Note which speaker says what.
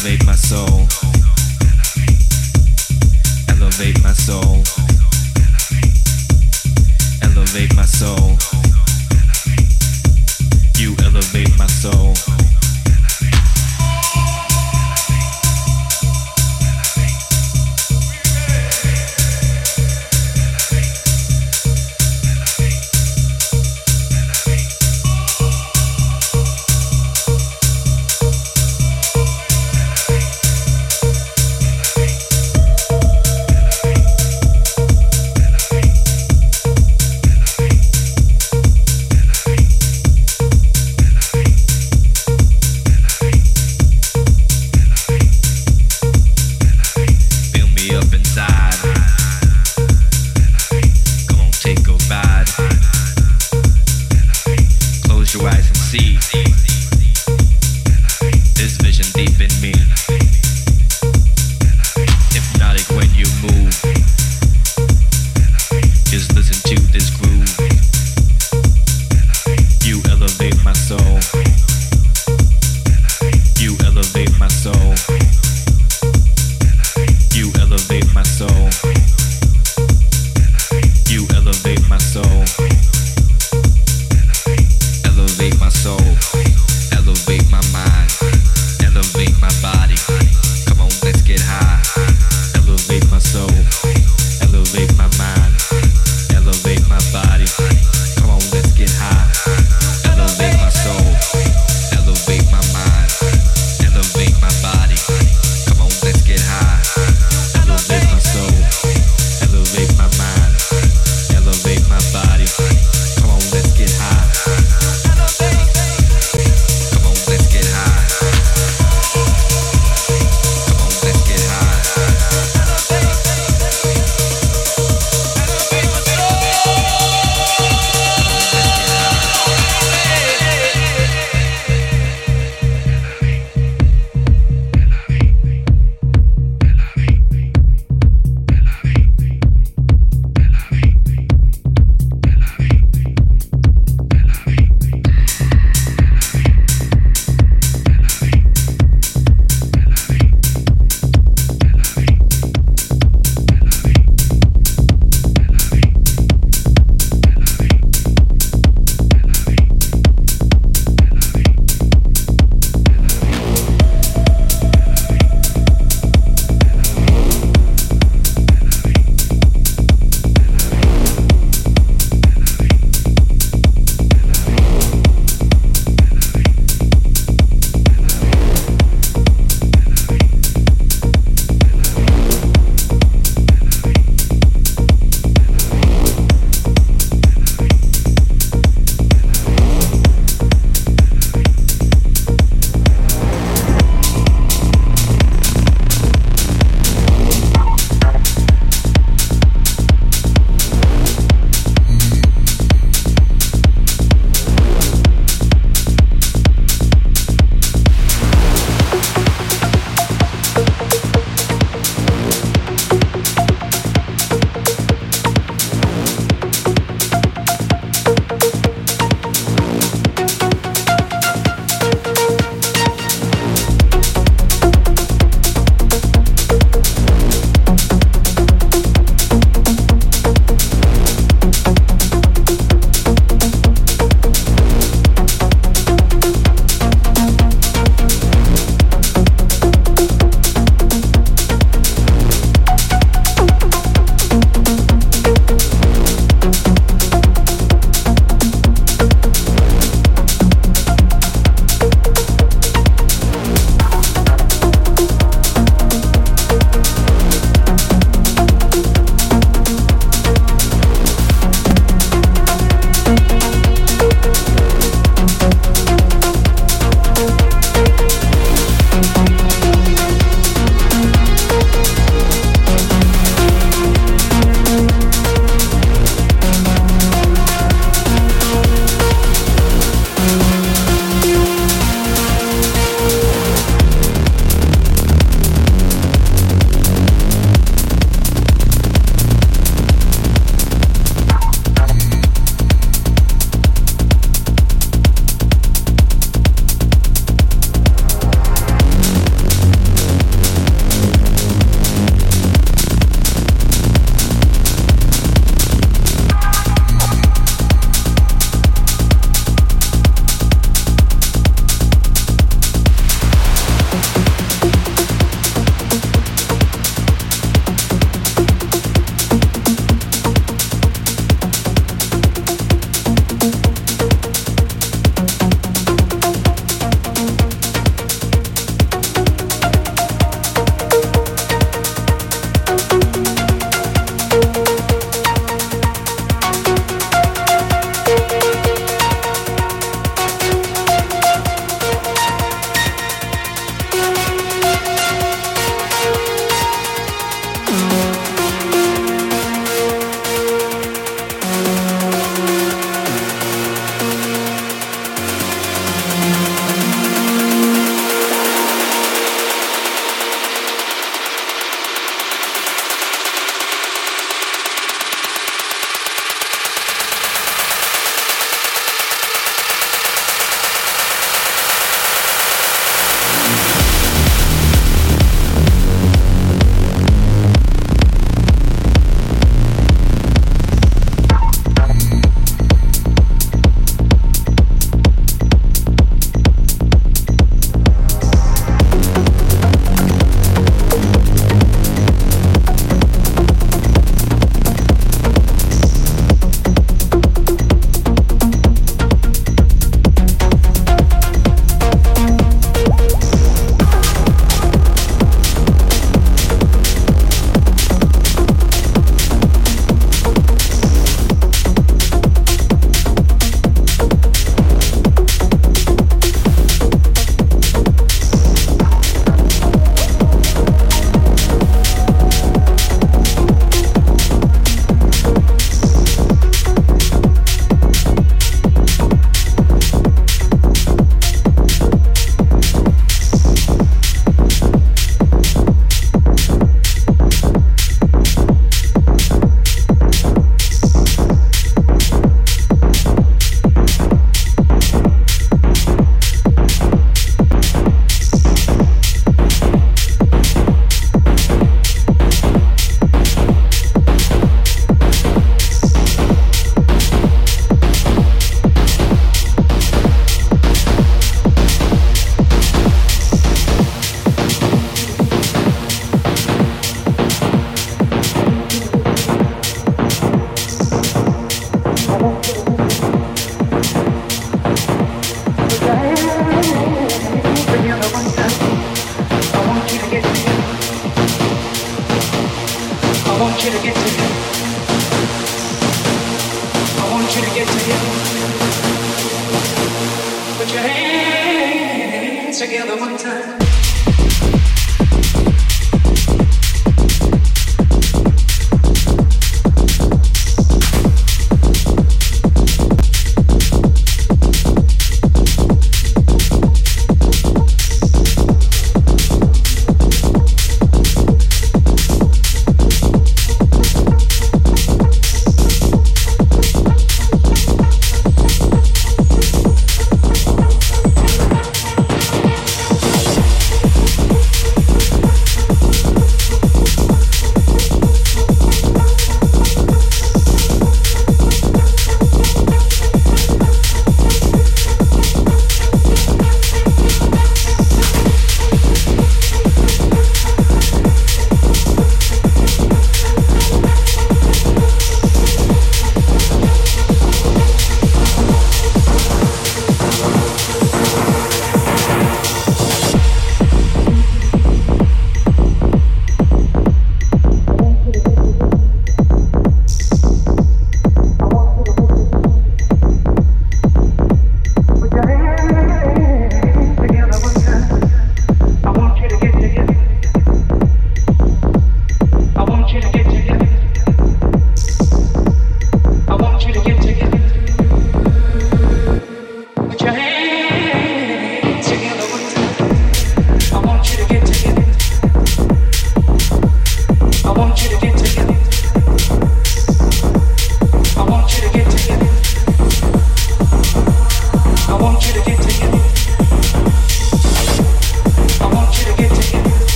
Speaker 1: Elevate my soul. Elevate my soul. Elevate my soul. You elevate my soul.